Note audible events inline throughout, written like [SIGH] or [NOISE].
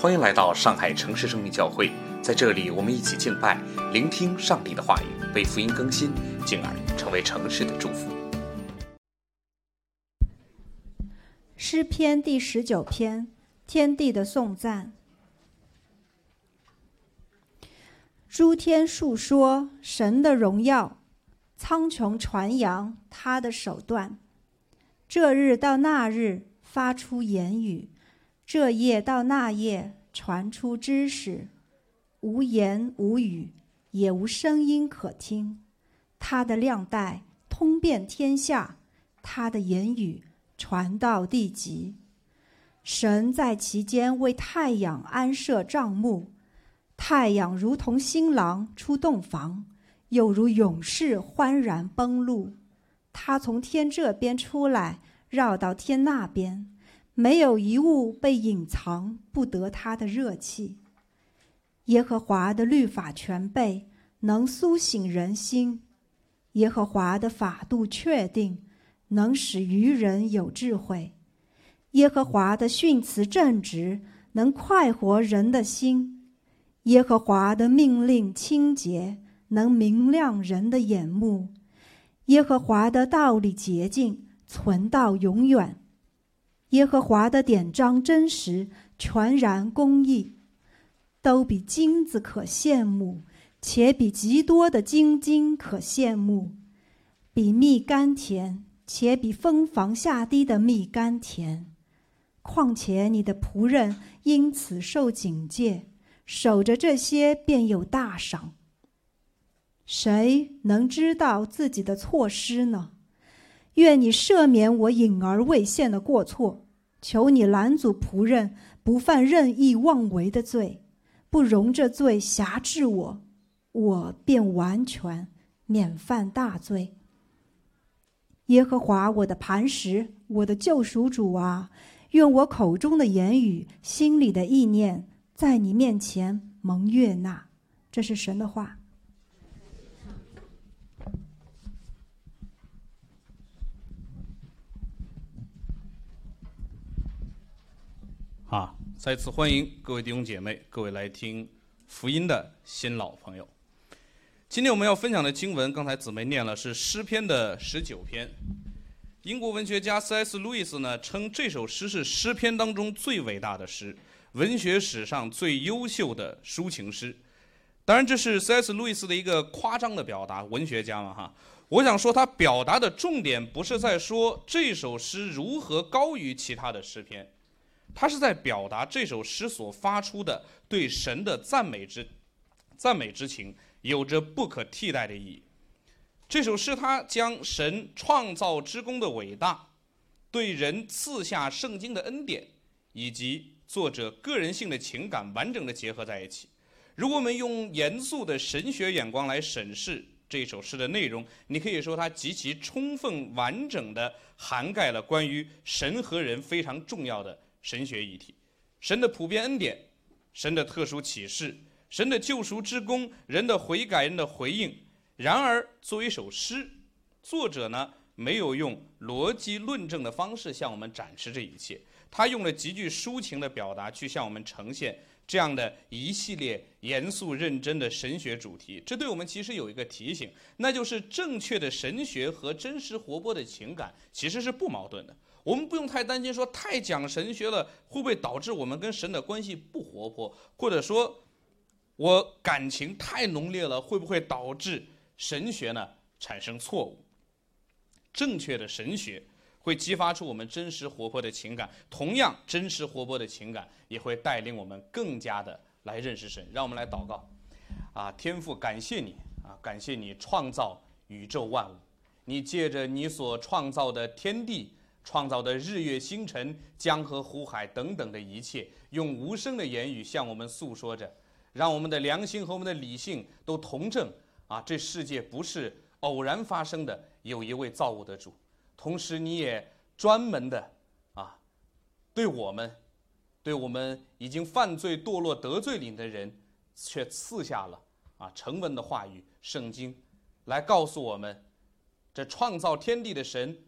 欢迎来到上海城市生命教会，在这里，我们一起敬拜，聆听上帝的话语，被福音更新，进而成为城市的祝福。诗篇第十九篇，天地的颂赞。诸天述说神的荣耀，苍穹传扬他的手段。这日到那日发出言语。这夜到那夜传出知识，无言无语，也无声音可听。他的亮带通遍天下，他的言语传到地极。神在其间为太阳安设帐幕，太阳如同新郎出洞房，又如勇士欢然奔路。他从天这边出来，绕到天那边。没有一物被隐藏不得他的热气。耶和华的律法全备，能苏醒人心；耶和华的法度确定，能使愚人有智慧；耶和华的训词正直，能快活人的心；耶和华的命令清洁，能明亮人的眼目；耶和华的道理洁净，存到永远。耶和华的典章真实，全然公义，都比金子可羡慕，且比极多的金金可羡慕，比蜜甘甜，且比蜂房下滴的蜜甘甜。况且你的仆人因此受警戒，守着这些便有大赏。谁能知道自己的错失呢？愿你赦免我隐而未现的过错，求你拦阻仆人不犯任意妄为的罪，不容这罪辖制我，我便完全免犯大罪。耶和华我的磐石，我的救赎主啊，愿我口中的言语、心里的意念，在你面前蒙悦纳。这是神的话。啊！再次欢迎各位弟兄姐妹，各位来听福音的新老朋友。今天我们要分享的经文，刚才姊妹念了，是诗篇的十九篇。英国文学家 C.S. 路易斯呢，称这首诗是诗篇当中最伟大的诗，文学史上最优秀的抒情诗。当然，这是 C.S. 路易斯的一个夸张的表达，文学家嘛哈。我想说，他表达的重点不是在说这首诗如何高于其他的诗篇。他是在表达这首诗所发出的对神的赞美之赞美之情，有着不可替代的意义。这首诗他将神创造之功的伟大，对人赐下圣经的恩典，以及作者个人性的情感完整的结合在一起。如果我们用严肃的神学眼光来审视这首诗的内容，你可以说它极其充分完整的涵盖了关于神和人非常重要的。神学议题，神的普遍恩典，神的特殊启示，神的救赎之功，人的悔改，人的回应。然而，作为一首诗，作者呢没有用逻辑论证的方式向我们展示这一切，他用了极具抒情的表达去向我们呈现这样的一系列严肃认真的神学主题。这对我们其实有一个提醒，那就是正确的神学和真实活泼的情感其实是不矛盾的。我们不用太担心，说太讲神学了会不会导致我们跟神的关系不活泼，或者说，我感情太浓烈了会不会导致神学呢产生错误？正确的神学会激发出我们真实活泼的情感，同样真实活泼的情感也会带领我们更加的来认识神。让我们来祷告，啊，天父，感谢你啊，感谢你创造宇宙万物，你借着你所创造的天地。创造的日月星辰、江河湖海等等的一切，用无声的言语向我们诉说着，让我们的良心和我们的理性都同证啊！这世界不是偶然发生的，有一位造物的主。同时，你也专门的啊，对我们，对我们已经犯罪堕落得罪你的人，却赐下了啊成文的话语《圣经》，来告诉我们，这创造天地的神。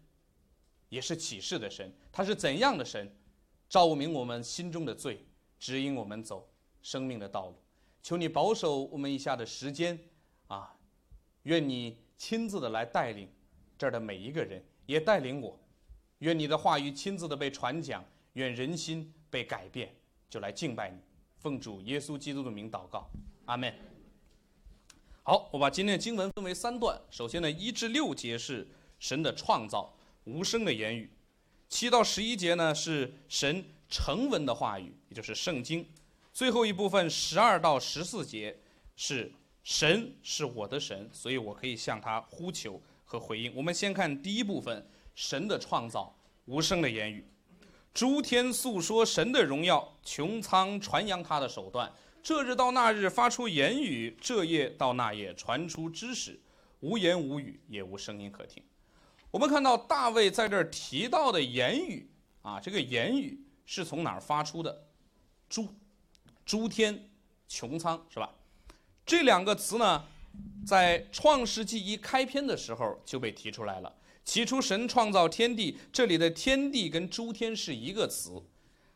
也是启示的神，他是怎样的神？照明我们心中的罪，指引我们走生命的道路。求你保守我们以下的时间，啊，愿你亲自的来带领这儿的每一个人，也带领我。愿你的话语亲自的被传讲，愿人心被改变，就来敬拜你。奉主耶稣基督的名祷告，阿门。好，我把今天的经文分为三段。首先呢，一至六节是神的创造，无声的言语；七到十一节呢是神成文的话语，也就是圣经；最后一部分十二到十四节是神是我的神，所以我可以向他呼求和回应。我们先看第一部分，神的创造，无声的言语，诸天诉说神的荣耀，穹苍传扬他的手段。这日到那日发出言语，这夜到那夜传出知识，无言无语，也无声音可听。我们看到大卫在这儿提到的言语啊，这个言语是从哪儿发出的？诸诸天穹苍是吧？这两个词呢，在创世纪一开篇的时候就被提出来了。起初神创造天地，这里的天地跟诸天是一个词。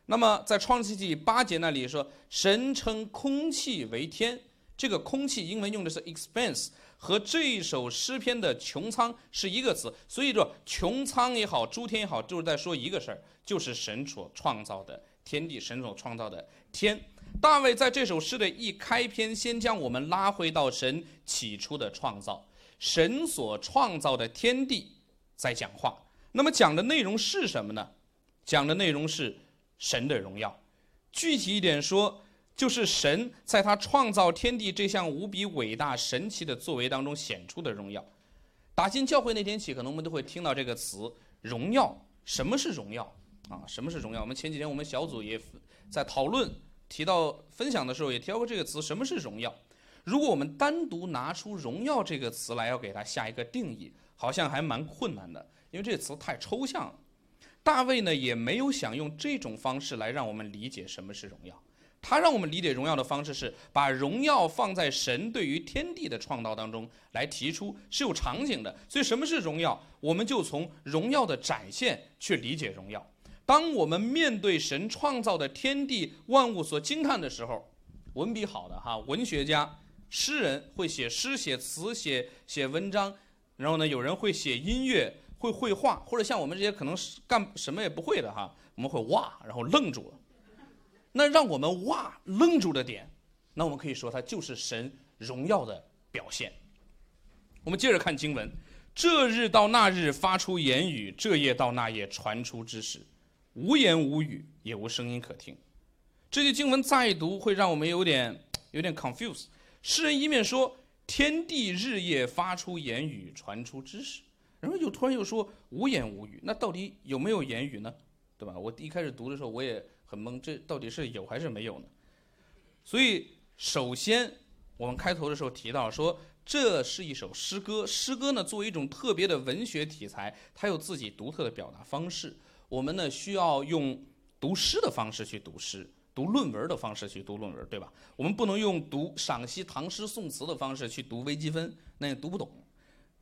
那么，在创世纪八节那里说，神称空气为天，这个空气英文用的是 expanse，和这首诗篇的穹苍是一个词，所以说穹苍也好，诸天也好，就是在说一个事儿，就是神所创造的天地，神所创造的天。大卫在这首诗的一开篇，先将我们拉回到神起初的创造，神所创造的天地在讲话。那么讲的内容是什么呢？讲的内容是。神的荣耀，具体一点说，就是神在他创造天地这项无比伟大神奇的作为当中显出的荣耀。打进教会那天起，可能我们都会听到这个词“荣耀”。什么是荣耀啊？什么是荣耀？我们前几天我们小组也在讨论、提到、分享的时候也提到过这个词。什么是荣耀？如果我们单独拿出“荣耀”这个词来，要给它下一个定义，好像还蛮困难的，因为这个词太抽象了。大卫呢也没有想用这种方式来让我们理解什么是荣耀，他让我们理解荣耀的方式是把荣耀放在神对于天地的创造当中来提出是有场景的，所以什么是荣耀，我们就从荣耀的展现去理解荣耀。当我们面对神创造的天地万物所惊叹的时候，文笔好的哈，文学家、诗人会写诗、写词、写写文章，然后呢，有人会写音乐。会绘画，或者像我们这些可能是干什么也不会的哈，我们会哇，然后愣住了。那让我们哇愣住的点，那我们可以说它就是神荣耀的表现。我们接着看经文：这日到那日发出言语，这夜到那夜传出知识，无言无语，也无声音可听。这句经文再读会让我们有点 [LAUGHS] 有点 confuse。诗人一面说天地日夜发出言语，传出知识。然后又突然又说无言无语，那到底有没有言语呢？对吧？我一开始读的时候我也很懵，这到底是有还是没有呢？所以首先我们开头的时候提到说，这是一首诗歌，诗歌呢作为一种特别的文学题材，它有自己独特的表达方式。我们呢需要用读诗的方式去读诗，读论文的方式去读论文，对吧？我们不能用读赏析唐诗宋词的方式去读微积分，那也读不懂，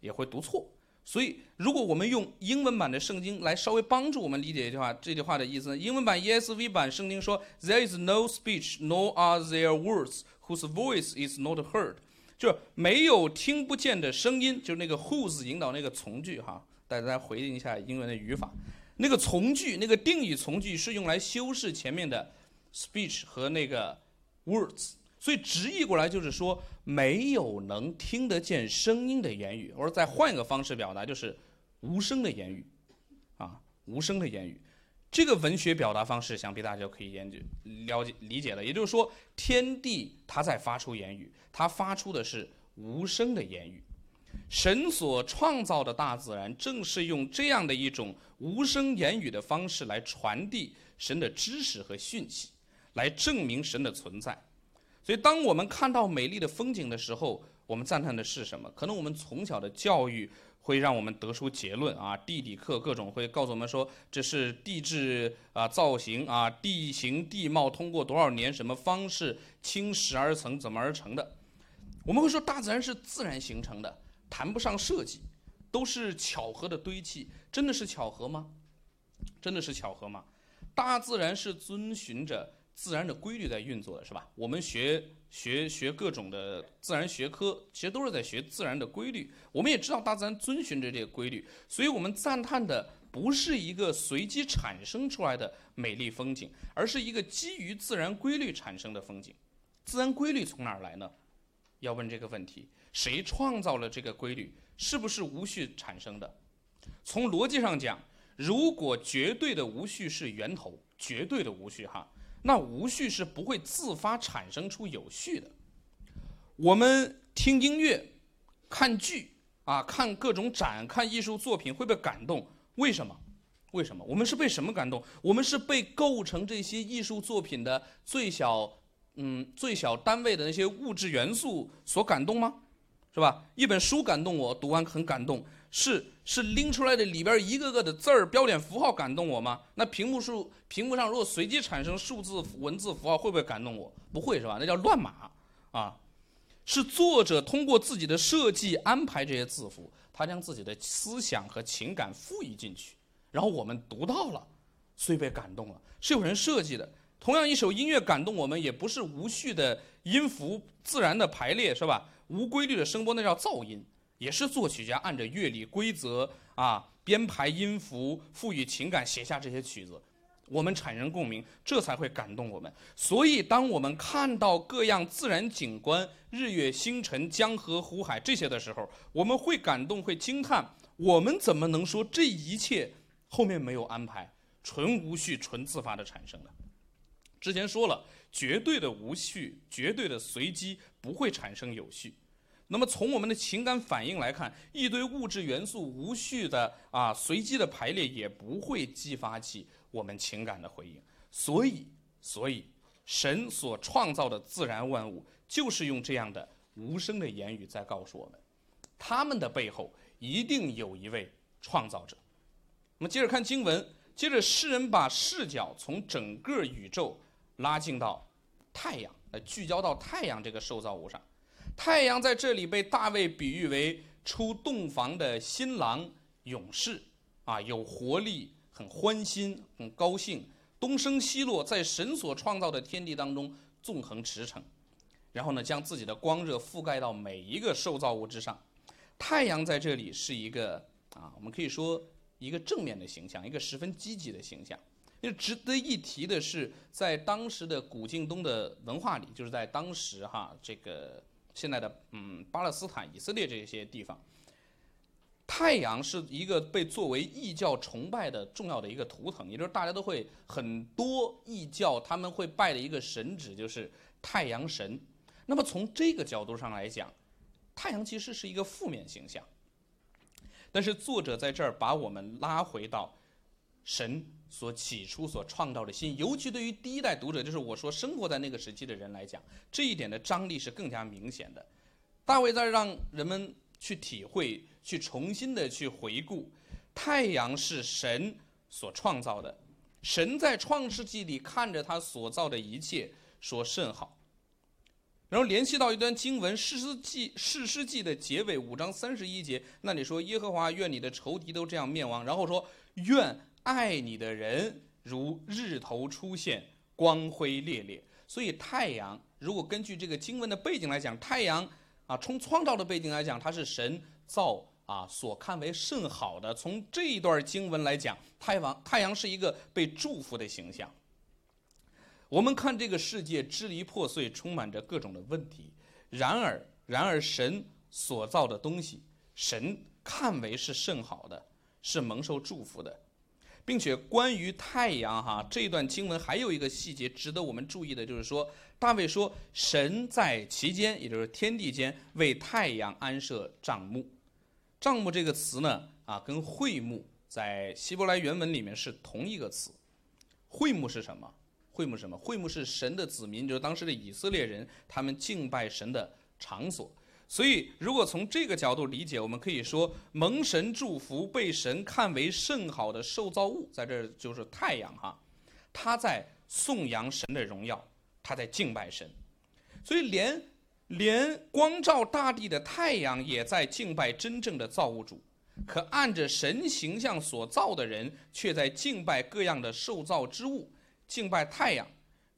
也会读错。所以，如果我们用英文版的圣经来稍微帮助我们理解这句话，这句话的意思呢？英文版 ESV 版圣经说：“There is no speech, nor are there words whose voice is not heard。”就是没有听不见的声音，就是那个 whose 引导那个从句哈。大家回应一下英文的语法，那个从句，那个定语从句是用来修饰前面的 speech 和那个 words。所以直译过来就是说，没有能听得见声音的言语，或者再换一个方式表达，就是无声的言语，啊，无声的言语。这个文学表达方式，想必大家就可以研究、了解、理解了。也就是说，天地它在发出言语，它发出的是无声的言语。神所创造的大自然，正是用这样的一种无声言语的方式来传递神的知识和讯息，来证明神的存在。所以，当我们看到美丽的风景的时候，我们赞叹的是什么？可能我们从小的教育会让我们得出结论啊，地理课各种会告诉我们说，这是地质啊造型啊，地形地貌通过多少年什么方式侵蚀而成，怎么而成的？我们会说大自然是自然形成的，谈不上设计，都是巧合的堆砌。真的是巧合吗？真的是巧合吗？大自然是遵循着。自然的规律在运作的，是吧？我们学学学各种的自然学科，其实都是在学自然的规律。我们也知道大自然遵循着这个规律，所以我们赞叹的不是一个随机产生出来的美丽风景，而是一个基于自然规律产生的风景。自然规律从哪儿来呢？要问这个问题：谁创造了这个规律？是不是无序产生的？从逻辑上讲，如果绝对的无序是源头，绝对的无序哈，那无序是不会自发产生出有序的。我们听音乐、看剧啊、看各种展、看艺术作品会被感动，为什么？为什么？我们是被什么感动？我们是被构成这些艺术作品的最小。嗯，最小单位的那些物质元素所感动吗？是吧？一本书感动我，读完很感动，是是拎出来的里边一个个的字儿、标点符号感动我吗？那屏幕数屏幕上如果随机产生数字、文字、符号，会不会感动我？不会是吧？那叫乱码啊！是作者通过自己的设计安排这些字符，他将自己的思想和情感赋予进去，然后我们读到了，所以被感动了，是有人设计的。同样一首音乐感动我们，也不是无序的音符自然的排列，是吧？无规律的声波，那叫噪音，也是作曲家按着乐理规则啊编排音符，赋予情感，写下这些曲子，我们产生共鸣，这才会感动我们。所以，当我们看到各样自然景观，日月星辰、江河湖海这些的时候，我们会感动，会惊叹。我们怎么能说这一切后面没有安排，纯无序、纯自发的产生的？之前说了，绝对的无序、绝对的随机不会产生有序。那么从我们的情感反应来看，一堆物质元素无序的啊随机的排列也不会激发起我们情感的回应。所以，所以神所创造的自然万物就是用这样的无声的言语在告诉我们，他们的背后一定有一位创造者。那么接着看经文，接着诗人把视角从整个宇宙。拉近到太阳，呃，聚焦到太阳这个受造物上。太阳在这里被大卫比喻为出洞房的新郎勇士，啊，有活力，很欢欣，很高兴，东升西落，在神所创造的天地当中纵横驰骋，然后呢，将自己的光热覆盖到每一个受造物之上。太阳在这里是一个啊，我们可以说一个正面的形象，一个十分积极的形象。就值得一提的是，在当时的古晋东的文化里，就是在当时哈这个现在的嗯巴勒斯坦、以色列这些地方，太阳是一个被作为异教崇拜的重要的一个图腾，也就是大家都会很多异教他们会拜的一个神祇就是太阳神。那么从这个角度上来讲，太阳其实是一个负面形象，但是作者在这儿把我们拉回到神。所起初所创造的心，尤其对于第一代读者，就是我说生活在那个时期的人来讲，这一点的张力是更加明显的。大卫在让人们去体会、去重新的去回顾，太阳是神所创造的，神在创世纪里看着他所造的一切，说甚好。然后联系到一段经文，《士师记》《士师记》的结尾五章三十一节，那里说耶和华愿你的仇敌都这样灭亡，然后说愿。爱你的人如日头出现，光辉烈烈。所以太阳，如果根据这个经文的背景来讲，太阳啊，从创造的背景来讲，它是神造啊所看为甚好的。从这一段经文来讲，太阳太阳是一个被祝福的形象。我们看这个世界支离破碎，充满着各种的问题。然而，然而神所造的东西，神看为是甚好的，是蒙受祝福的。并且关于太阳哈这段经文还有一个细节值得我们注意的，就是说大卫说神在其间，也就是天地间为太阳安设帐幕。帐幕这个词呢啊跟会幕在希伯来原文里面是同一个词。会幕是什么？会幕什么？会幕是神的子民，就是当时的以色列人他们敬拜神的场所。所以，如果从这个角度理解，我们可以说，蒙神祝福、被神看为甚好的受造物，在这儿就是太阳哈，他在颂扬神的荣耀，他在敬拜神，所以连连光照大地的太阳也在敬拜真正的造物主，可按着神形象所造的人却在敬拜各样的受造之物，敬拜太阳，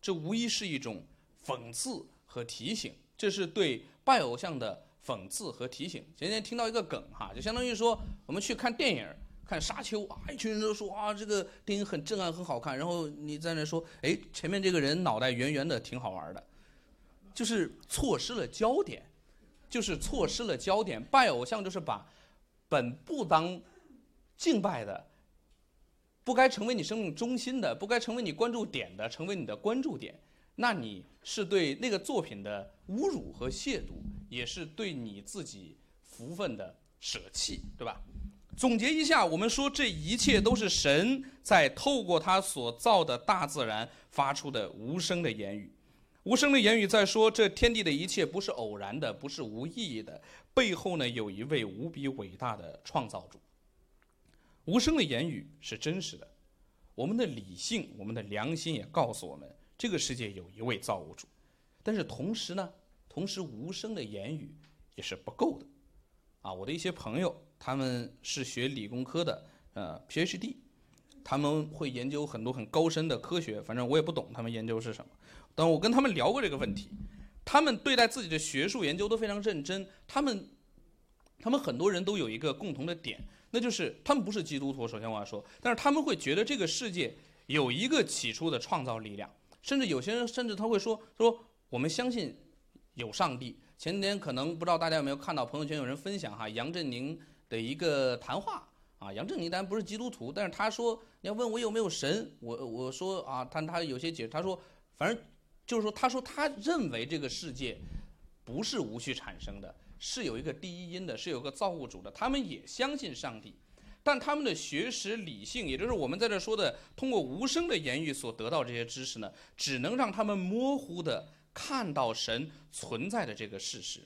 这无疑是一种讽刺和提醒，这是对拜偶像的讽刺和提醒。前天听到一个梗哈，就相当于说我们去看电影，看《沙丘》啊，一群人都说啊这个电影很震撼，很好看，然后你在那说，哎，前面这个人脑袋圆圆的，挺好玩的，就是错失了焦点，就是错失了焦点。拜偶像就是把本不当敬拜的。不该成为你生命中心的，不该成为你关注点的，成为你的关注点，那你是对那个作品的侮辱和亵渎，也是对你自己福分的舍弃，对吧？总结一下，我们说这一切都是神在透过他所造的大自然发出的无声的言语，无声的言语在说这天地的一切不是偶然的，不是无意义的，背后呢有一位无比伟大的创造主。无声的言语是真实的，我们的理性、我们的良心也告诉我们，这个世界有一位造物主。但是同时呢，同时无声的言语也是不够的。啊，我的一些朋友，他们是学理工科的，呃，PhD，他们会研究很多很高深的科学，反正我也不懂他们研究是什么。但我跟他们聊过这个问题，他们对待自己的学术研究都非常认真。他们，他们很多人都有一个共同的点。那就是他们不是基督徒，首先我要说，但是他们会觉得这个世界有一个起初的创造力量，甚至有些人甚至他会说说我们相信有上帝。前几天可能不知道大家有没有看到朋友圈有人分享哈杨振宁的一个谈话啊，杨振宁当然不是基督徒，但是他说你要问我有没有神，我我说啊他他有些解释，他说反正就是说他说他认为这个世界不是无序产生的。是有一个第一因的，是有个造物主的，他们也相信上帝，但他们的学识理性，也就是我们在这说的，通过无声的言语所得到这些知识呢，只能让他们模糊的看到神存在的这个事实。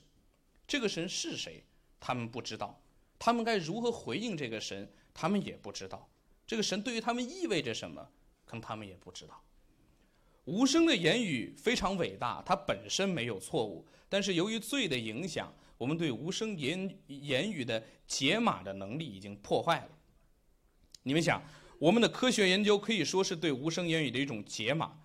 这个神是谁？他们不知道。他们该如何回应这个神？他们也不知道。这个神对于他们意味着什么？可能他们也不知道。无声的言语非常伟大，它本身没有错误，但是由于罪的影响。我们对无声言言语的解码的能力已经破坏了。你们想，我们的科学研究可以说是对无声言语的一种解码。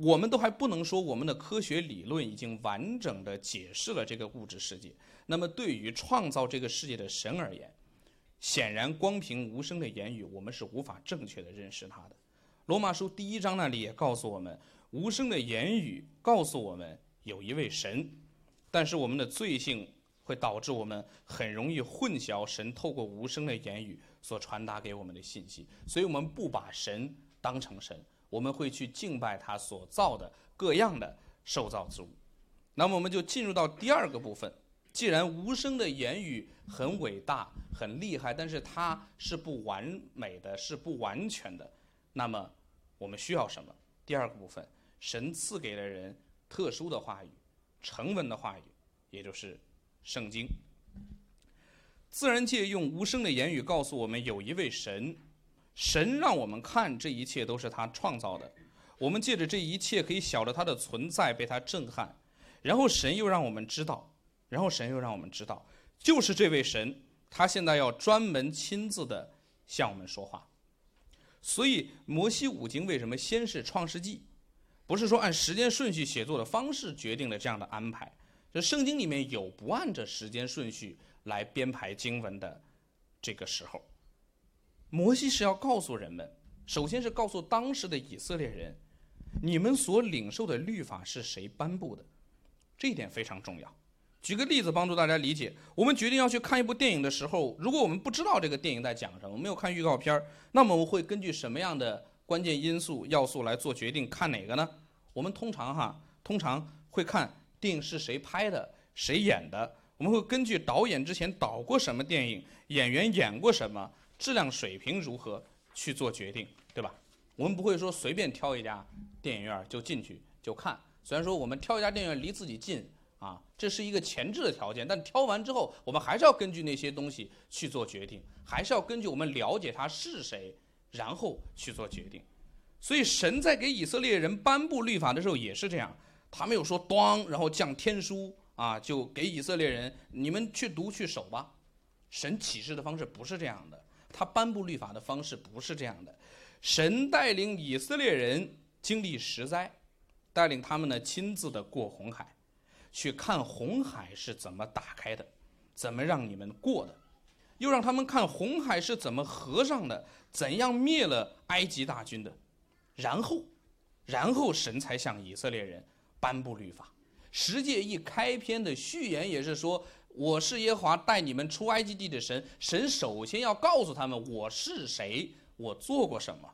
我们都还不能说我们的科学理论已经完整的解释了这个物质世界。那么，对于创造这个世界的神而言，显然光凭无声的言语，我们是无法正确的认识它的。罗马书第一章那里也告诉我们，无声的言语告诉我们有一位神，但是我们的罪性。会导致我们很容易混淆神透过无声的言语所传达给我们的信息，所以我们不把神当成神，我们会去敬拜他所造的各样的受造之物。那么我们就进入到第二个部分。既然无声的言语很伟大、很厉害，但是它是不完美的，是不完全的，那么我们需要什么？第二个部分，神赐给了人特殊的话语、成文的话语，也就是。圣经，自然界用无声的言语告诉我们有一位神，神让我们看这一切都是他创造的，我们借着这一切可以晓得他的存在，被他震撼，然后神又让我们知道，然后神又让我们知道，就是这位神，他现在要专门亲自的向我们说话，所以摩西五经为什么先是创世纪，不是说按时间顺序写作的方式决定了这样的安排。这圣经里面有不按着时间顺序来编排经文的这个时候，摩西是要告诉人们，首先是告诉当时的以色列人，你们所领受的律法是谁颁布的，这一点非常重要。举个例子帮助大家理解，我们决定要去看一部电影的时候，如果我们不知道这个电影在讲什么，没有看预告片儿那么我们会根据什么样的关键因素要素来做决定看哪个呢？我们通常哈，通常会看。电影是谁拍的，谁演的？我们会根据导演之前导过什么电影，演员演过什么，质量水平如何去做决定，对吧？我们不会说随便挑一家电影院就进去就看。虽然说我们挑一家电影院离自己近啊，这是一个前置的条件，但挑完之后，我们还是要根据那些东西去做决定，还是要根据我们了解他是谁，然后去做决定。所以神在给以色列人颁布律法的时候也是这样。他没有说“咣”，然后降天书啊，就给以色列人，你们去读去守吧。神启示的方式不是这样的，他颁布律法的方式不是这样的。神带领以色列人经历十灾，带领他们呢亲自的过红海，去看红海是怎么打开的，怎么让你们过的，又让他们看红海是怎么合上的，怎样灭了埃及大军的，然后，然后神才向以色列人颁布律法。十诫一开篇的序言也是说：“我是耶和华带你们出埃及地的神。”神首先要告诉他们我是谁，我做过什么。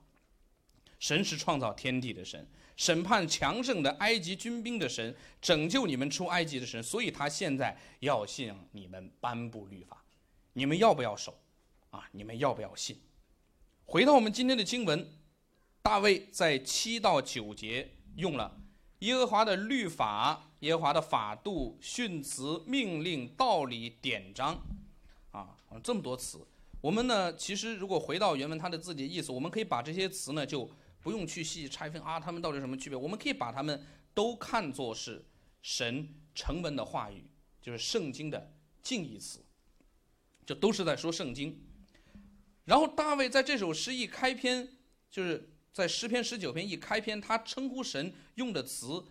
神是创造天地的神，审判强盛的埃及军兵的神，拯救你们出埃及的神。所以他现在要向你们颁布律法，你们要不要守？啊，你们要不要信？回到我们今天的经文，大卫在七到九节用了耶和华的律法、耶和华的法度、训词、命令、道理、典章，啊，这么多词。我们呢，其实如果回到原文它的字的意思，我们可以把这些词呢就。不用去细细拆分啊，它们到底什么区别？我们可以把它们都看作是神成文的话语，就是圣经的近义词，就都是在说圣经。然后大卫在这首诗一开篇，就是在诗篇十九篇一开篇，他称呼神用的词，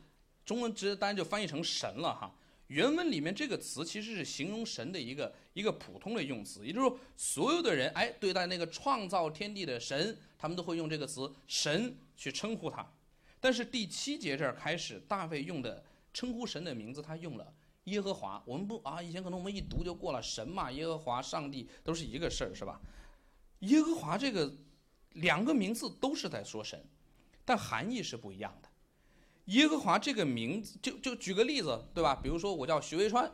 中文直接当然就翻译成神了哈。原文里面这个词其实是形容神的一个一个普通的用词，也就是说，所有的人哎对待那个创造天地的神，他们都会用这个词“神”去称呼他。但是第七节这儿开始，大卫用的称呼神的名字，他用了耶和华。我们不啊，以前可能我们一读就过了，神嘛，耶和华、上帝都是一个事儿，是吧？耶和华这个两个名字都是在说神，但含义是不一样的。耶和华这个名字，就就举个例子，对吧？比如说我叫徐维川，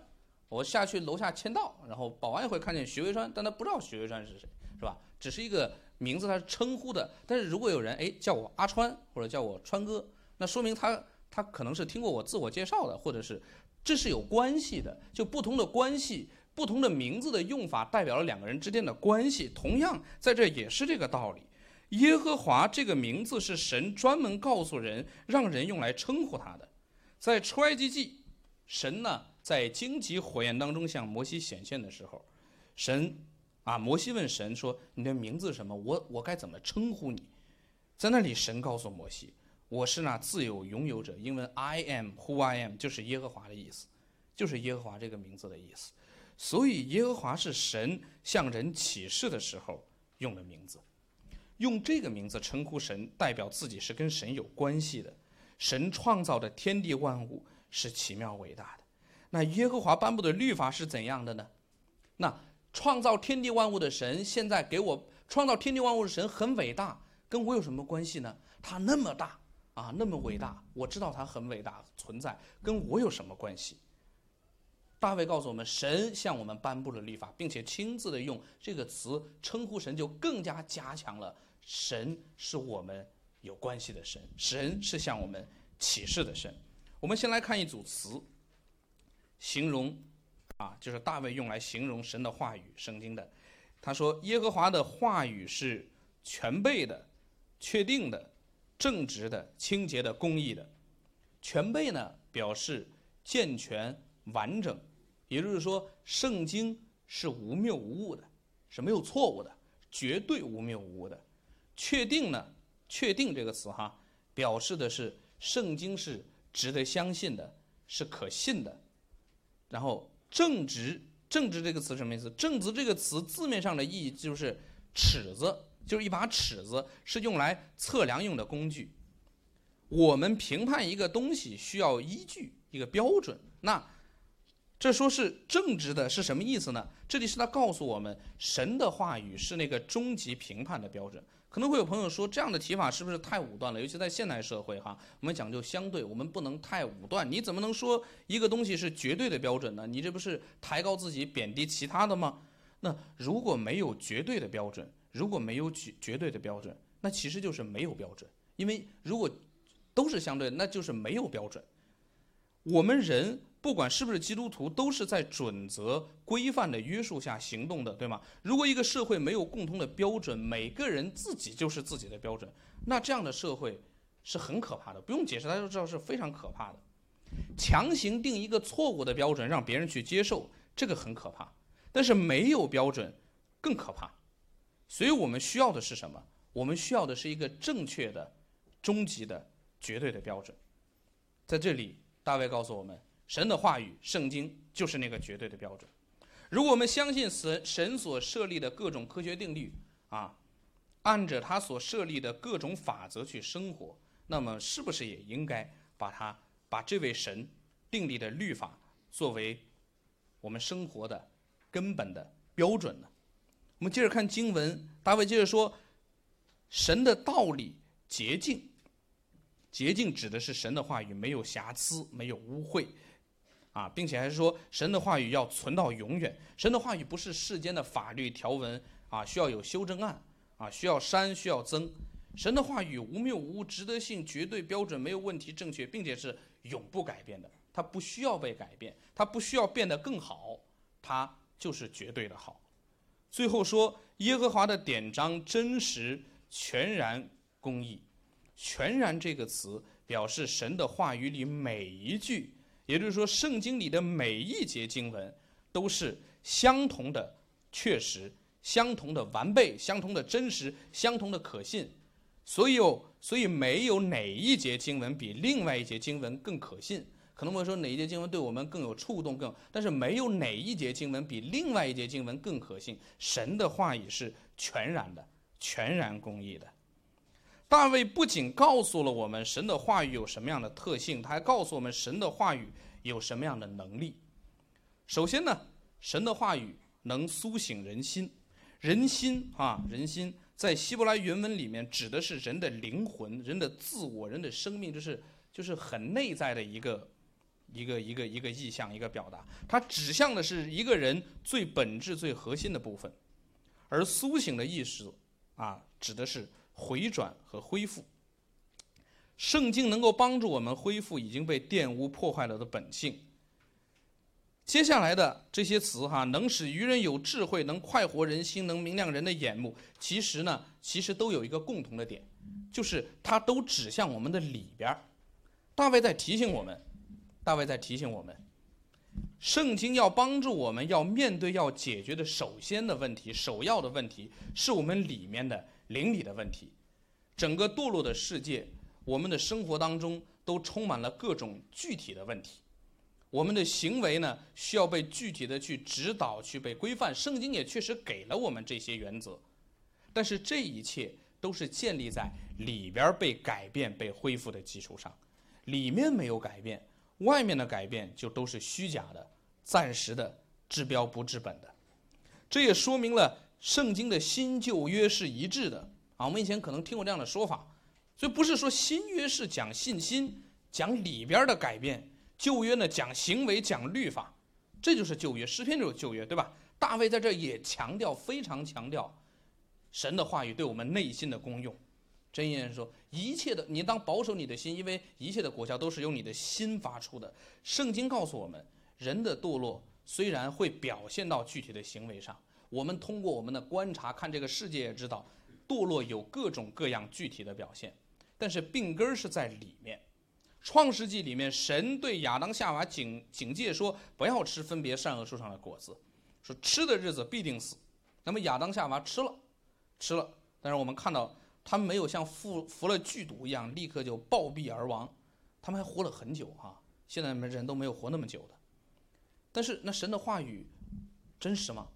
我下去楼下签到，然后保安也会看见徐维川，但他不知道徐维川是谁，是吧？只是一个名字，他是称呼的。但是如果有人哎叫我阿川或者叫我川哥，那说明他他可能是听过我自我介绍的，或者是这是有关系的。就不同的关系，不同的名字的用法，代表了两个人之间的关系。同样在这也是这个道理。耶和华这个名字是神专门告诉人，让人用来称呼他的。在出埃及记，神呢在荆棘火焰当中向摩西显现的时候，神啊，摩西问神说：“你的名字什么？我我该怎么称呼你？”在那里，神告诉摩西：“我是那自由拥有者。”英文 “I am who I am” 就是耶和华的意思，就是耶和华这个名字的意思。所以，耶和华是神向人启示的时候用的名字。用这个名字称呼神，代表自己是跟神有关系的。神创造的天地万物是奇妙伟大的。那耶和华颁布的律法是怎样的呢？那创造天地万物的神，现在给我创造天地万物的神很伟大，跟我有什么关系呢？他那么大啊，那么伟大，我知道他很伟大存在，跟我有什么关系？大卫告诉我们，神向我们颁布了律法，并且亲自的用这个词称呼神，就更加加强了。神是我们有关系的神，神是向我们启示的神。我们先来看一组词，形容啊，就是大卫用来形容神的话语，圣经的。他说：“耶和华的话语是全备的、确定的、正直的、清洁的、公义的。全备呢，表示健全完整，也就是说，圣经是无谬无误的，是没有错误的，绝对无谬无误的。”确定呢？确定这个词哈，表示的是圣经是值得相信的，是可信的。然后正直，正直这个词什么意思？正直这个词字面上的意义就是尺子，就是一把尺子，是用来测量用的工具。我们评判一个东西需要依据一个标准，那这说是正直的是什么意思呢？这里是他告诉我们，神的话语是那个终极评判的标准。可能会有朋友说，这样的提法是不是太武断了？尤其在现代社会，哈，我们讲究相对，我们不能太武断。你怎么能说一个东西是绝对的标准呢？你这不是抬高自己，贬低其他的吗？那如果没有绝对的标准，如果没有绝绝对的标准，那其实就是没有标准。因为如果都是相对，那就是没有标准。我们人。不管是不是基督徒，都是在准则规范的约束下行动的，对吗？如果一个社会没有共同的标准，每个人自己就是自己的标准，那这样的社会是很可怕的。不用解释，大家都知道是非常可怕的。强行定一个错误的标准，让别人去接受，这个很可怕。但是没有标准更可怕。所以我们需要的是什么？我们需要的是一个正确的、终极的、绝对的标准。在这里，大卫告诉我们，神的话语、圣经就是那个绝对的标准。如果我们相信神神所设立的各种科学定律啊，按着他所设立的各种法则去生活，那么是不是也应该把他把这位神订立的律法作为我们生活的根本的标准呢？我们接着看经文，大卫接着说，神的道理洁净，洁净指的是神的话语没有瑕疵，没有污秽。啊，并且还是说神的话语要存到永远。神的话语不是世间的法律条文啊，需要有修正案啊，需要删需要增。神的话语无谬无误，值得性绝对标准，没有问题，正确，并且是永不改变的。它不需要被改变，它不需要变得更好，它就是绝对的好。最后说耶和华的典章真实、全然、公义。全然这个词表示神的话语里每一句。也就是说，圣经里的每一节经文都是相同的、确实、相同的完备、相同的真实、相同的可信。所以，所以没有哪一节经文比另外一节经文更可信。可能会说哪一节经文对我们更有触动，更但是没有哪一节经文比另外一节经文更可信。神的话语是全然的、全然公义的。大卫不仅告诉了我们神的话语有什么样的特性，他还告诉我们神的话语有什么样的能力。首先呢，神的话语能苏醒人心，人心啊，人心在希伯来原文里面指的是人的灵魂、人的自我、人的生命，就是就是很内在的一个一个一个一个意象、一个表达。它指向的是一个人最本质、最核心的部分，而苏醒的意识啊，指的是。回转和恢复，圣经能够帮助我们恢复已经被玷污破坏了的本性。接下来的这些词哈，能使愚人有智慧，能快活人心，能明亮人的眼目。其实呢，其实都有一个共同的点，就是它都指向我们的里边儿大卫在提醒我们，大卫在提醒我们，圣经要帮助我们要面对要解决的首先的问题，首要的问题是我们里面的。邻里的问题，整个堕落的世界，我们的生活当中都充满了各种具体的问题。我们的行为呢，需要被具体的去指导、去被规范。圣经也确实给了我们这些原则，但是这一切都是建立在里边被改变、被恢复的基础上。里面没有改变，外面的改变就都是虚假的、暂时的、治标不治本的。这也说明了。圣经的新旧约是一致的啊，我们以前可能听过这样的说法，所以不是说新约是讲信心、讲里边的改变，旧约呢讲行为、讲律法，这就是旧约。诗篇就是旧约，对吧？大卫在这也强调，非常强调神的话语对我们内心的功用。箴言说，一切的你当保守你的心，因为一切的果效都是由你的心发出的。圣经告诉我们，人的堕落虽然会表现到具体的行为上。我们通过我们的观察看这个世界，也知道堕落有各种各样具体的表现，但是病根儿是在里面。创世纪里面，神对亚当夏娃警警戒说：“不要吃分别善恶树上的果子，说吃的日子必定死。”那么亚当夏娃吃了，吃了，但是我们看到他们没有像服服了剧毒一样立刻就暴毙而亡，他们还活了很久哈。现在人都没有活那么久的，但是那神的话语真实吗？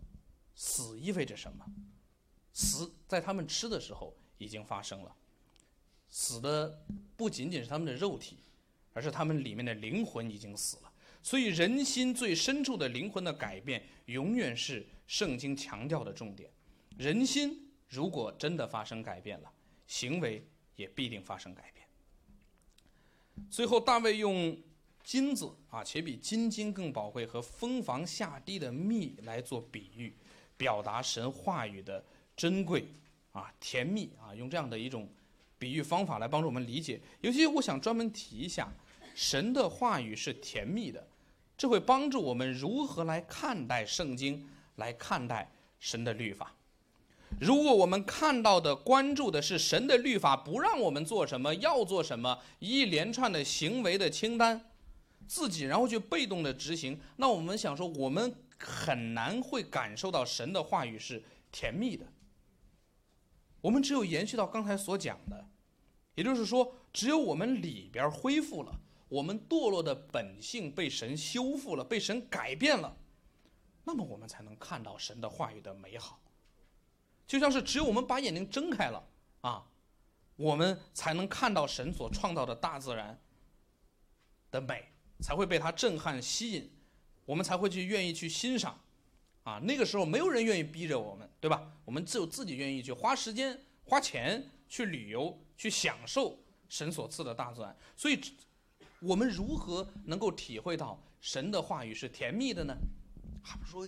死意味着什么？死在他们吃的时候已经发生了。死的不仅仅是他们的肉体，而是他们里面的灵魂已经死了。所以，人心最深处的灵魂的改变，永远是圣经强调的重点。人心如果真的发生改变了，行为也必定发生改变。最后，大卫用金子啊，且比金金更宝贵和蜂房下滴的蜜来做比喻。表达神话语的珍贵啊，甜蜜啊，用这样的一种比喻方法来帮助我们理解。尤其我想专门提一下，神的话语是甜蜜的，这会帮助我们如何来看待圣经，来看待神的律法。如果我们看到的、关注的是神的律法不让我们做什么，要做什么，一连串的行为的清单，自己然后去被动的执行，那我们想说我们。很难会感受到神的话语是甜蜜的。我们只有延续到刚才所讲的，也就是说，只有我们里边恢复了，我们堕落的本性被神修复了，被神改变了，那么我们才能看到神的话语的美好。就像是只有我们把眼睛睁开了啊，我们才能看到神所创造的大自然的美，才会被它震撼吸引，我们才会去愿意去欣赏。啊，那个时候没有人愿意逼着我们，对吧？我们只有自己愿意去花时间、花钱去旅游、去享受神所赐的大自然。所以，我们如何能够体会到神的话语是甜蜜的呢？还不说，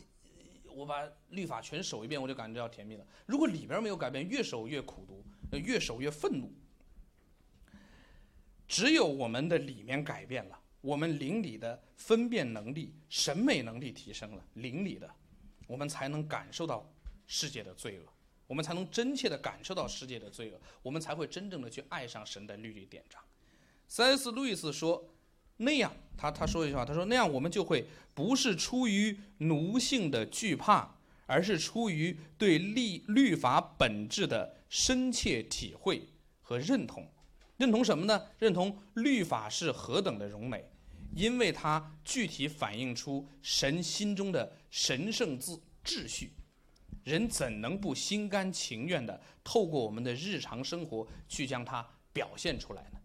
我把律法全守一遍，我就感觉到甜蜜了。如果里边没有改变，越守越苦读，越守越愤怒。只有我们的里面改变了，我们灵里的分辨能力、审美能力提升了，灵里的。我们才能感受到世界的罪恶，我们才能真切的感受到世界的罪恶，我们才会真正的去爱上神的律例典章。C.S. 路易斯说：“那样，他他说一句话，他说那样我们就会不是出于奴性的惧怕，而是出于对律律法本质的深切体会和认同。认同什么呢？认同律法是何等的荣美。”因为它具体反映出神心中的神圣秩秩序，人怎能不心甘情愿地透过我们的日常生活去将它表现出来呢？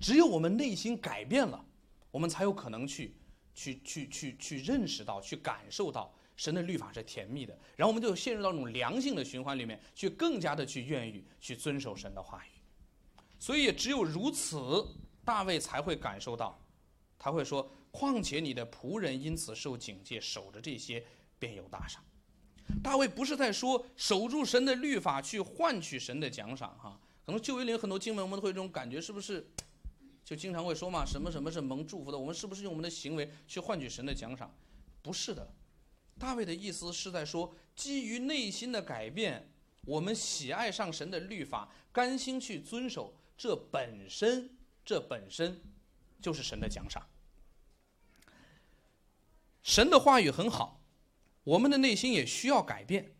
只有我们内心改变了，我们才有可能去去去去去认识到、去感受到神的律法是甜蜜的，然后我们就陷入到那种良性的循环里面，去更加的去愿意去遵守神的话语。所以也只有如此，大卫才会感受到。他会说：“况且你的仆人因此受警戒，守着这些便有大赏。”大卫不是在说守住神的律法去换取神的奖赏哈？可能旧约里很多经文我们会有这种感觉，是不是？就经常会说嘛，什么什么是蒙祝福的？我们是不是用我们的行为去换取神的奖赏？不是的，大卫的意思是在说，基于内心的改变，我们喜爱上神的律法，甘心去遵守，这本身，这本身。就是神的奖赏。神的话语很好，我们的内心也需要改变。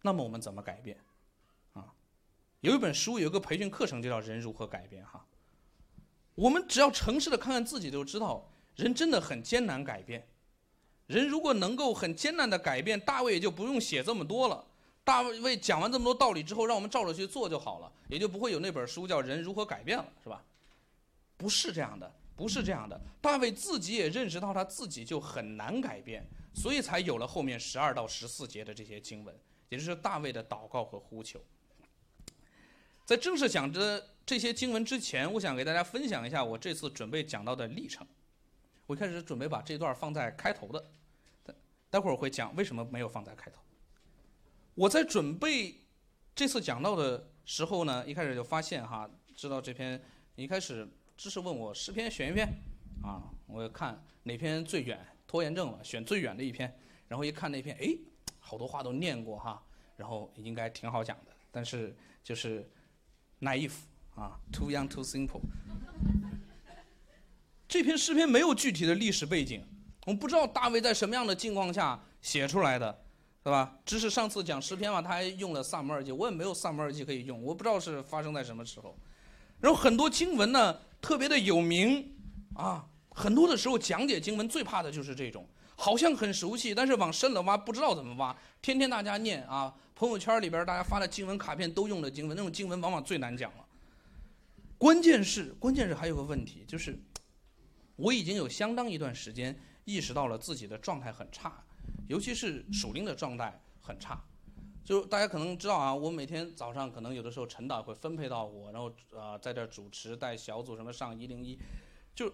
那么我们怎么改变？啊，有一本书，有一个培训课程，就叫《人如何改变》哈。我们只要诚实的看看自己，就知道人真的很艰难改变。人如果能够很艰难的改变，大卫也就不用写这么多了。大卫讲完这么多道理之后，让我们照着去做就好了，也就不会有那本书叫《人如何改变》了，是吧？不是这样的。不是这样的，大卫自己也认识到他自己就很难改变，所以才有了后面十二到十四节的这些经文，也就是大卫的祷告和呼求。在正式讲这这些经文之前，我想给大家分享一下我这次准备讲到的历程。我开始准备把这段放在开头的，待待会儿我会讲为什么没有放在开头。我在准备这次讲到的时候呢，一开始就发现哈，知道这篇一开始。知识问我诗篇选一篇，啊，我看哪篇最远，拖延症了，选最远的一篇。然后一看那篇，哎，好多话都念过哈，然后应该挺好讲的。但是就是 naive 啊，too young too simple。[LAUGHS] 这篇诗篇没有具体的历史背景，我们不知道大卫在什么样的境况下写出来的，对吧？只是上次讲诗篇嘛，他还用了萨姆耳记，我也没有萨姆耳记可以用，我不知道是发生在什么时候。然后很多经文呢。特别的有名，啊，很多的时候讲解经文最怕的就是这种，好像很熟悉，但是往深了挖不知道怎么挖。天天大家念啊，朋友圈里边大家发的经文卡片都用的经文，那种经文往往最难讲了。关键是，关键是还有个问题，就是我已经有相当一段时间意识到了自己的状态很差，尤其是属灵的状态很差。就大家可能知道啊，我每天早上可能有的时候陈导会分配到我，然后啊在这主持带小组什么上一零一，就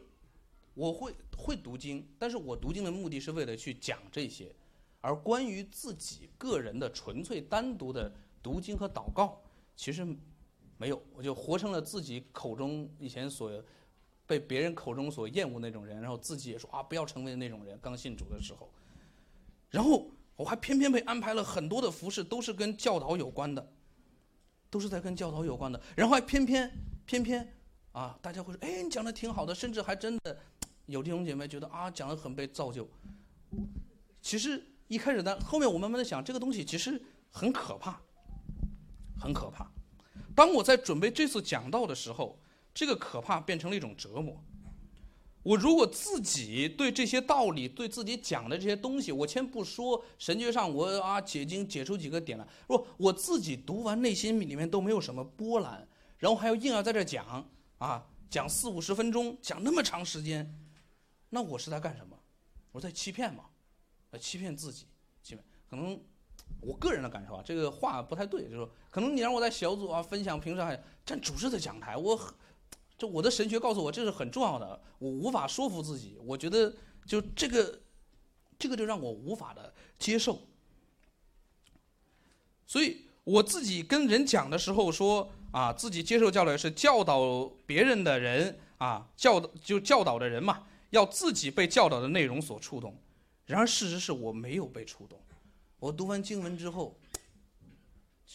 我会会读经，但是我读经的目的是为了去讲这些，而关于自己个人的纯粹单独的读经和祷告，其实没有，我就活成了自己口中以前所被别人口中所厌恶那种人，然后自己也说啊不要成为那种人，刚信主的时候，然后。我还偏偏被安排了很多的服饰，都是跟教导有关的，都是在跟教导有关的。然后还偏偏偏偏啊，大家会说，哎，你讲的挺好的，甚至还真的有弟兄姐妹觉得啊，讲的很被造就。其实一开始呢，后面我慢慢的想，这个东西其实很可怕，很可怕。当我在准备这次讲道的时候，这个可怕变成了一种折磨。我如果自己对这些道理、对自己讲的这些东西，我先不说神学上我啊解经解出几个点来，如果我自己读完内心里面都没有什么波澜，然后还要硬要在这讲啊讲四五十分钟，讲那么长时间，那我是在干什么？我在欺骗嘛，在欺骗自己，欺骗可能我个人的感受啊，这个话不太对，就是说可能你让我在小组啊分享，平时还站主持的讲台，我。就我的神学告诉我，这是很重要的，我无法说服自己。我觉得，就这个，这个就让我无法的接受。所以我自己跟人讲的时候说啊，自己接受教育是教导别人的人啊，教就教导的人嘛，要自己被教导的内容所触动。然而事实是我没有被触动。我读完经文之后。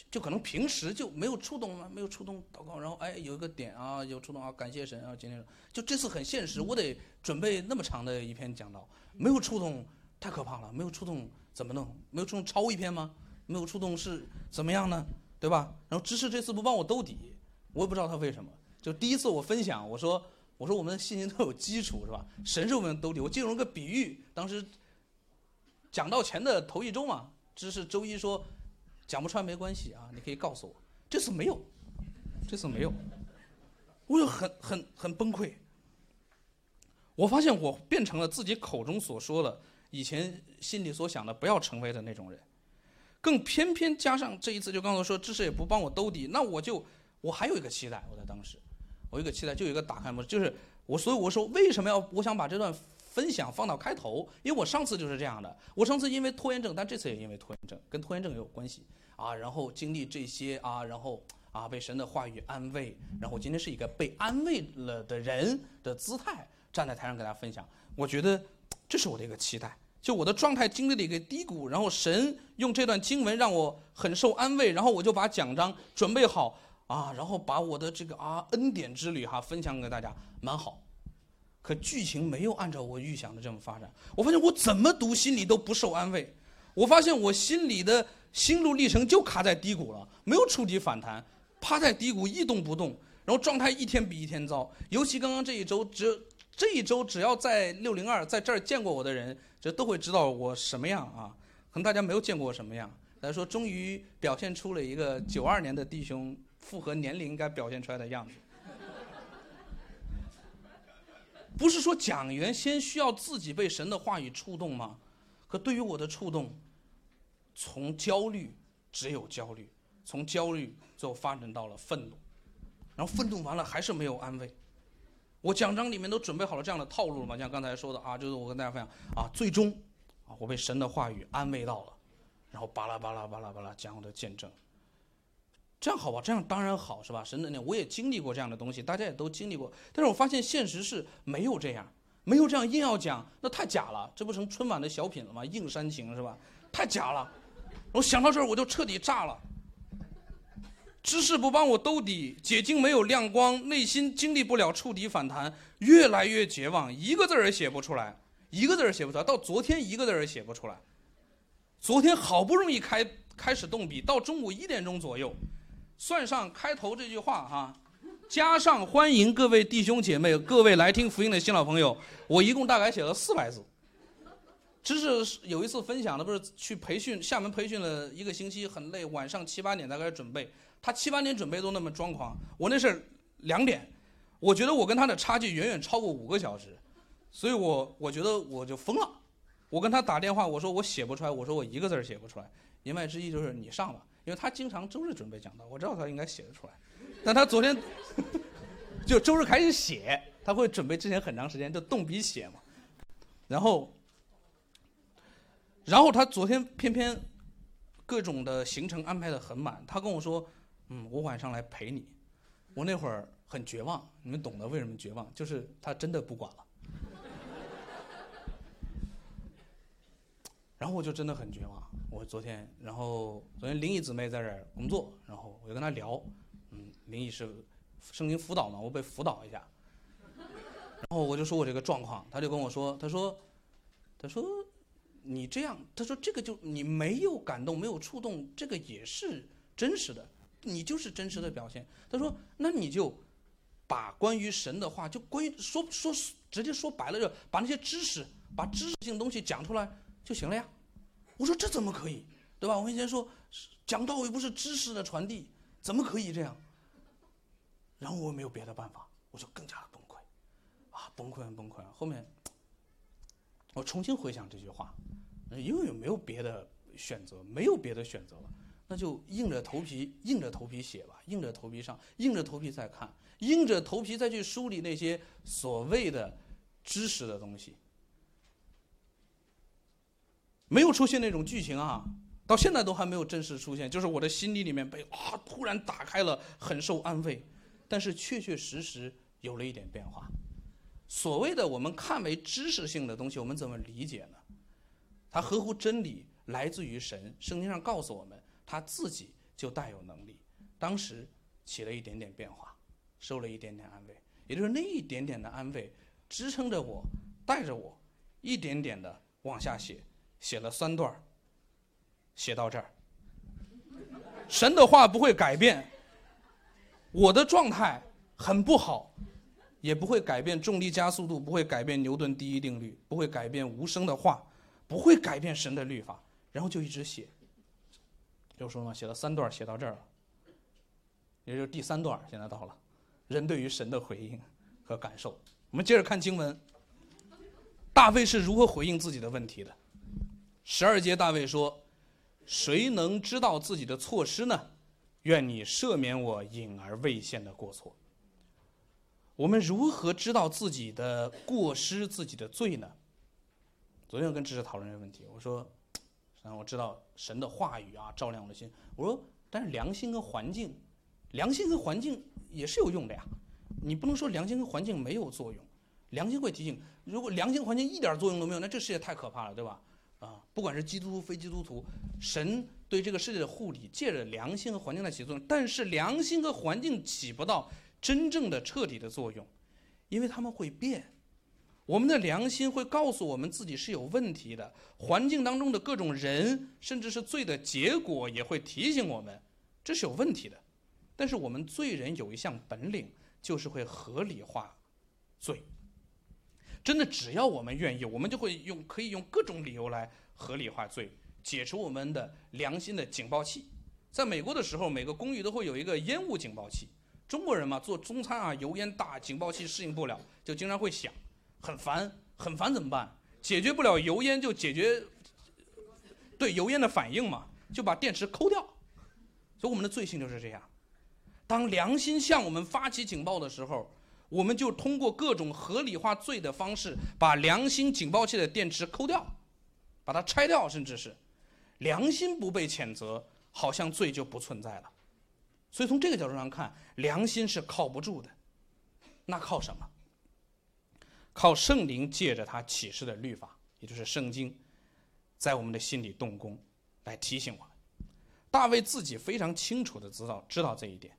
就可能平时就没有触动嘛，没有触动祷告，然后哎有一个点啊有触动啊，感谢神啊今天就这次很现实，我得准备那么长的一篇讲道，没有触动太可怕了，没有触动怎么弄？没有触动抄一篇吗？没有触动是怎么样呢？对吧？然后知识这次不帮我兜底，我也不知道他为什么。就第一次我分享，我说我说我们的信心都有基础是吧？神是我们兜底，我借用个比喻，当时讲到前的头一周嘛，知识周一说。讲不出来没关系啊，你可以告诉我。这次没有，这次没有，我就很很很崩溃。我发现我变成了自己口中所说的，以前心里所想的不要成为的那种人，更偏偏加上这一次，就刚才说知识也不帮我兜底，那我就我还有一个期待，我在当时，我有一个期待，就有一个打开模式，就是我，所以我说为什么要我想把这段。分享放到开头，因为我上次就是这样的。我上次因为拖延症，但这次也因为拖延症，跟拖延症也有关系啊。然后经历这些啊，然后啊被神的话语安慰，然后今天是一个被安慰了的人的姿态站在台上跟大家分享。我觉得这是我的一个期待，就我的状态经历了一个低谷，然后神用这段经文让我很受安慰，然后我就把奖章准备好啊，然后把我的这个啊恩典之旅哈分享给大家，蛮好。可剧情没有按照我预想的这么发展，我发现我怎么读心里都不受安慰，我发现我心里的心路历程就卡在低谷了，没有触底反弹，趴在低谷一动不动，然后状态一天比一天糟。尤其刚刚这一周，只这一周只要在六零二在这儿见过我的人，这都会知道我什么样啊。可能大家没有见过我什么样，大家说终于表现出了一个九二年的弟兄符合年龄该表现出来的样子。不是说讲员先需要自己被神的话语触动吗？可对于我的触动，从焦虑只有焦虑，从焦虑最后发展到了愤怒，然后愤怒完了还是没有安慰。我讲章里面都准备好了这样的套路了嘛？像刚才说的啊，就是我跟大家分享啊，最终啊我被神的话语安慰到了，然后巴拉巴拉巴拉巴拉讲我的见证。这样好吧？这样当然好，是吧？神的念，我也经历过这样的东西，大家也都经历过。但是我发现现实是没有这样，没有这样硬要讲，那太假了，这不成春晚的小品了吗？硬煽情是吧？太假了。我想到这儿我就彻底炸了。知识不帮我兜底，解经没有亮光，内心经历不了触底反弹，越来越绝望，一个字儿也写不出来，一个字儿写不出来。到昨天一个字儿也写不出来。昨天好不容易开开始动笔，到中午一点钟左右。算上开头这句话哈，加上欢迎各位弟兄姐妹、各位来听福音的新老朋友，我一共大概写了四百字。只是有一次分享的不是去培训厦门培训了一个星期，很累，晚上七八点才开始准备。他七八点准备都那么装狂，我那是两点。我觉得我跟他的差距远远超过五个小时，所以我我觉得我就疯了。我跟他打电话，我说我写不出来，我说我一个字写不出来。言外之意就是你上吧。因为他经常周日准备讲道，我知道他应该写得出来，但他昨天就周日开始写，他会准备之前很长时间就动笔写嘛，然后，然后他昨天偏偏各种的行程安排的很满，他跟我说，嗯，我晚上来陪你，我那会儿很绝望，你们懂得为什么绝望？就是他真的不管了，然后我就真的很绝望。我昨天，然后昨天灵异姊妹在这儿工作，然后我就跟她聊，嗯，灵异是圣经辅导嘛，我被辅导一下，然后我就说我这个状况，她就跟我说，她说，她说你这样，她说这个就你没有感动，没有触动，这个也是真实的，你就是真实的表现。她说，那你就把关于神的话，就关于说说直接说白了，就把那些知识、把知识性东西讲出来就行了呀。我说这怎么可以，对吧？我以前说讲道又不是知识的传递，怎么可以这样？然后我没有别的办法，我就更加的崩溃，啊，崩溃崩溃。后面我重新回想这句话，因为没有别的选择，没有别的选择了。那就硬着头皮，硬着头皮写吧，硬着头皮上，硬着头皮再看，硬着头皮再去梳理那些所谓的知识的东西。没有出现那种剧情啊，到现在都还没有正式出现，就是我的心里里面被啊突然打开了，很受安慰，但是确确实实有了一点变化。所谓的我们看为知识性的东西，我们怎么理解呢？它合乎真理，来自于神，圣经上告诉我们。他自己就带有能力，当时起了一点点变化，受了一点点安慰，也就是那一点点的安慰，支撑着我，带着我，一点点的往下写，写了三段写到这儿。神的话不会改变，我的状态很不好，也不会改变重力加速度，不会改变牛顿第一定律，不会改变无声的话，不会改变神的律法，然后就一直写。就说嘛，写了三段，写到这儿了，也就是第三段，现在到了，人对于神的回应和感受。我们接着看经文，大卫是如何回应自己的问题的？十二节，大卫说：“谁能知道自己的错失呢？愿你赦免我隐而未现的过错。”我们如何知道自己的过失、自己的罪呢？昨天我跟知识讨论这个问题，我说。然后我知道神的话语啊，照亮我的心。我说，但是良心跟环境，良心跟环境也是有用的呀。你不能说良心跟环境没有作用，良心会提醒。如果良心环境一点作用都没有，那这世界太可怕了，对吧？啊，不管是基督徒非基督徒，神对这个世界的护理，借着良心和环境来起作用。但是良心和环境起不到真正的彻底的作用，因为他们会变。我们的良心会告诉我们自己是有问题的，环境当中的各种人，甚至是罪的结果，也会提醒我们这是有问题的。但是我们罪人有一项本领，就是会合理化罪。真的，只要我们愿意，我们就会用可以用各种理由来合理化罪，解除我们的良心的警报器。在美国的时候，每个公寓都会有一个烟雾警报器。中国人嘛，做中餐啊，油烟大，警报器适应不了，就经常会响。很烦，很烦怎么办？解决不了油烟就解决对油烟的反应嘛，就把电池抠掉。所以我们的罪性就是这样。当良心向我们发起警报的时候，我们就通过各种合理化罪的方式，把良心警报器的电池抠掉，把它拆掉，甚至是良心不被谴责，好像罪就不存在了。所以从这个角度上看，良心是靠不住的。那靠什么？靠圣灵借着他启示的律法，也就是圣经，在我们的心里动工，来提醒我们。大卫自己非常清楚的知道知道这一点，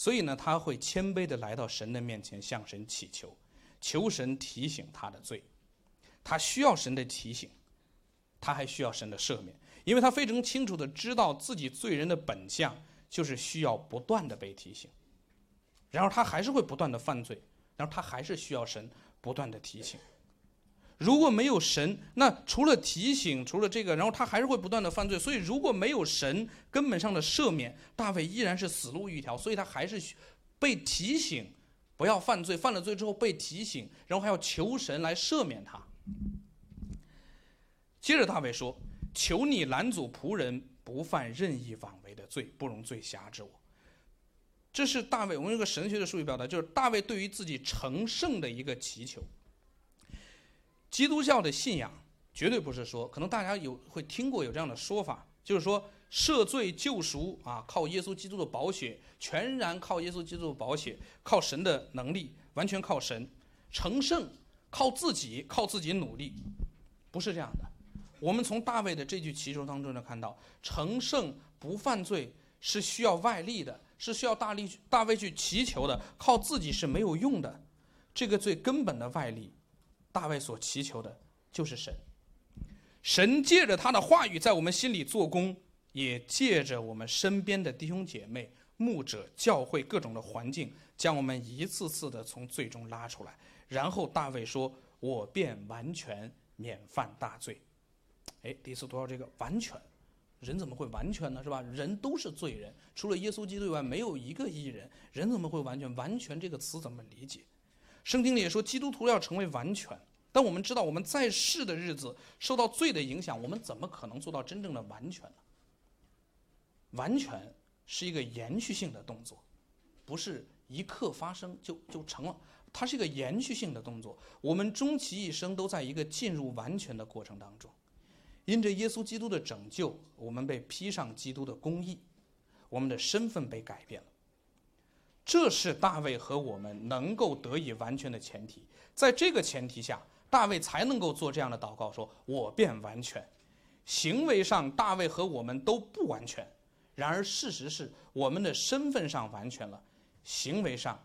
所以呢，他会谦卑地来到神的面前，向神祈求，求神提醒他的罪。他需要神的提醒，他还需要神的赦免，因为他非常清楚地知道自己罪人的本相就是需要不断地被提醒，然后他还是会不断地犯罪，然后他还是需要神。不断地提醒，如果没有神，那除了提醒，除了这个，然后他还是会不断的犯罪。所以如果没有神根本上的赦免，大卫依然是死路一条。所以他还是被提醒不要犯罪，犯了罪之后被提醒，然后还要求神来赦免他。接着大卫说：“求你拦阻仆人不犯任意妄为的罪，不容罪辖制我。”这是大卫，我们用个神学的术语表达，就是大卫对于自己成圣的一个祈求。基督教的信仰绝对不是说，可能大家有会听过有这样的说法，就是说赦罪救赎啊，靠耶稣基督的宝血，全然靠耶稣基督的宝血，靠神的能力，完全靠神成圣，靠自己，靠自己努力，不是这样的。我们从大卫的这句祈求当中呢，看到成圣不犯罪是需要外力的。是需要大力大卫去祈求的，靠自己是没有用的。这个最根本的外力，大卫所祈求的就是神。神借着他的话语在我们心里做工，也借着我们身边的弟兄姐妹、牧者、教会各种的环境，将我们一次次的从最终拉出来，然后大卫说：“我便完全免犯大罪。”哎，第一次读到这个“完全”，人怎么会完全呢？是吧？人都是罪人，除了耶稣基督以外，没有一个义人。人怎么会完全？完全这个词怎么理解？圣经里也说，基督徒要成为完全。但我们知道，我们在世的日子受到罪的影响，我们怎么可能做到真正的完全呢？完全是一个延续性的动作，不是一刻发生就就成了。它是一个延续性的动作。我们终其一生都在一个进入完全的过程当中。因着耶稣基督的拯救，我们被披上基督的公义，我们的身份被改变了。这是大卫和我们能够得以完全的前提。在这个前提下，大卫才能够做这样的祷告：说我变完全。行为上，大卫和我们都不完全。然而，事实是我们的身份上完全了，行为上，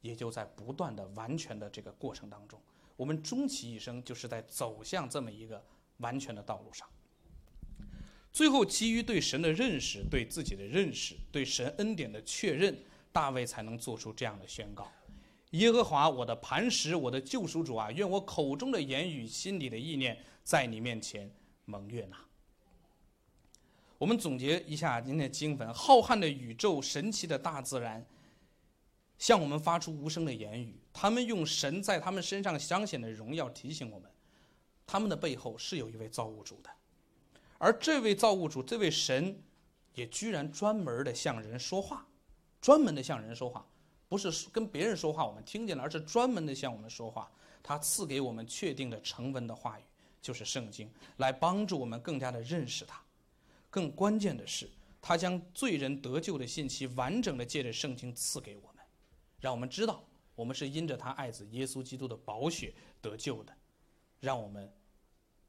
也就在不断的完全的这个过程当中。我们终其一生，就是在走向这么一个完全的道路上。最后，基于对神的认识、对自己的认识、对神恩典的确认，大卫才能做出这样的宣告：“耶和华，我的磐石，我的救赎主啊，愿我口中的言语、心里的意念，在你面前蒙悦纳。”我们总结一下今天的经文：浩瀚的宇宙、神奇的大自然，向我们发出无声的言语。他们用神在他们身上彰显的荣耀提醒我们，他们的背后是有一位造物主的。而这位造物主、这位神，也居然专门的向人说话，专门的向人说话，不是跟别人说话我们听见了，而是专门的向我们说话。他赐给我们确定的成文的话语，就是圣经，来帮助我们更加的认识他。更关键的是，他将罪人得救的信息完整的借着圣经赐给我们，让我们知道我们是因着他爱子耶稣基督的宝血得救的，让我们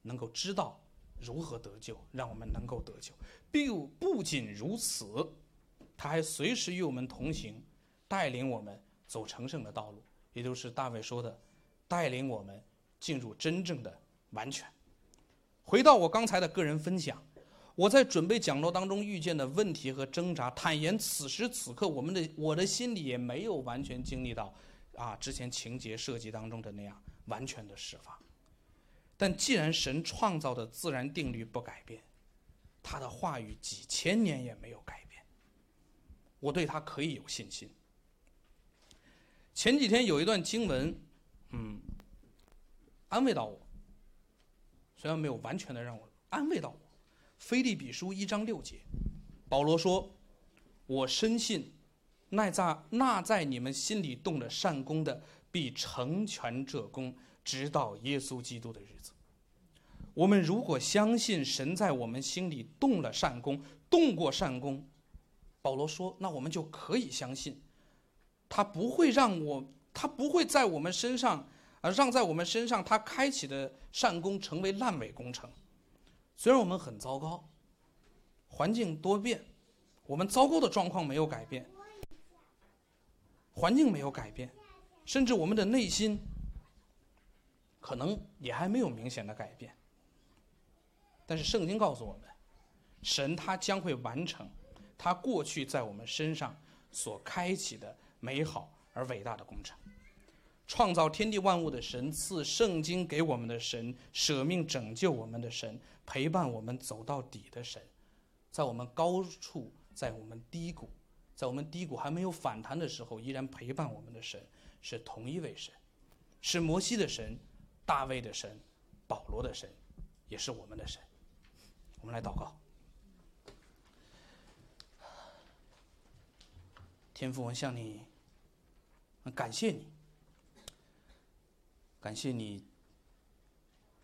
能够知道如何得救，让我们能够得救。并不仅如此，他还随时与我们同行，带领我们走成圣的道路，也就是大卫说的，带领我们进入真正的完全。回到我刚才的个人分享。我在准备讲座当中遇见的问题和挣扎，坦言此时此刻，我们的我的心里也没有完全经历到，啊，之前情节设计当中的那样完全的释放。但既然神创造的自然定律不改变，他的话语几千年也没有改变，我对他可以有信心。前几天有一段经文，嗯，安慰到我，虽然没有完全的让我安慰到我。菲利比书一章六节，保罗说：“我深信，那在那在你们心里动了善功的，必成全这功，直到耶稣基督的日子。”我们如果相信神在我们心里动了善功，动过善功，保罗说：“那我们就可以相信，他不会让我，他不会在我们身上，而让在我们身上他开启的善功成为烂尾工程。”虽然我们很糟糕，环境多变，我们糟糕的状况没有改变，环境没有改变，甚至我们的内心可能也还没有明显的改变。但是圣经告诉我们，神他将会完成他过去在我们身上所开启的美好而伟大的工程。创造天地万物的神，赐圣经给我们的神，舍命拯救我们的神。陪伴我们走到底的神，在我们高处，在我们低谷，在我们低谷还没有反弹的时候，依然陪伴我们的神，是同一位神，是摩西的神，大卫的神，保罗的神，也是我们的神。我们来祷告，天父，我向你感谢你，感谢你，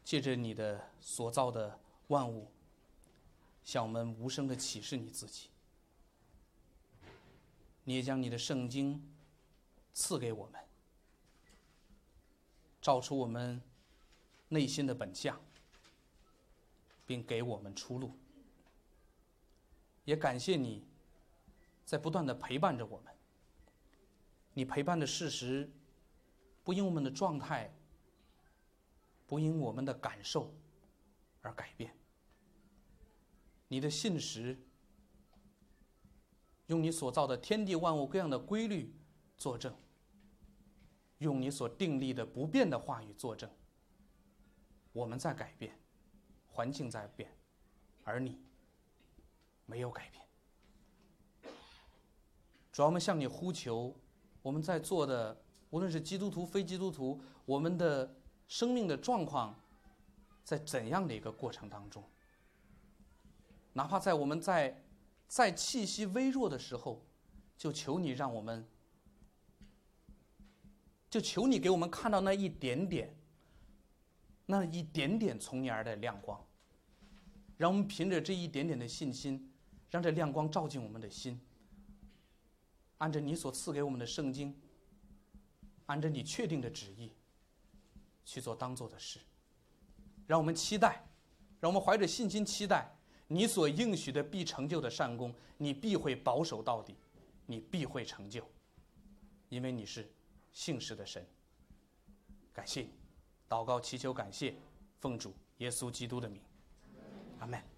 借着你的所造的。万物向我们无声的启示你自己，你也将你的圣经赐给我们，照出我们内心的本相，并给我们出路。也感谢你在不断的陪伴着我们，你陪伴的事实不因我们的状态，不因我们的感受而改变。你的信实，用你所造的天地万物各样的规律作证，用你所订立的不变的话语作证。我们在改变，环境在变，而你没有改变。主要我们向你呼求，我们在座的无论是基督徒、非基督徒，我们的生命的状况在怎样的一个过程当中？哪怕在我们在在气息微弱的时候，就求你让我们，就求你给我们看到那一点点，那一点点从你而来的亮光，让我们凭着这一点点的信心，让这亮光照进我们的心。按照你所赐给我们的圣经，按照你确定的旨意去做当做的事，让我们期待，让我们怀着信心期待你所应许的必成就的善功，你必会保守到底，你必会成就，因为你是信实的神。感谢你，祷告祈求感谢，奉主耶稣基督的名，阿门。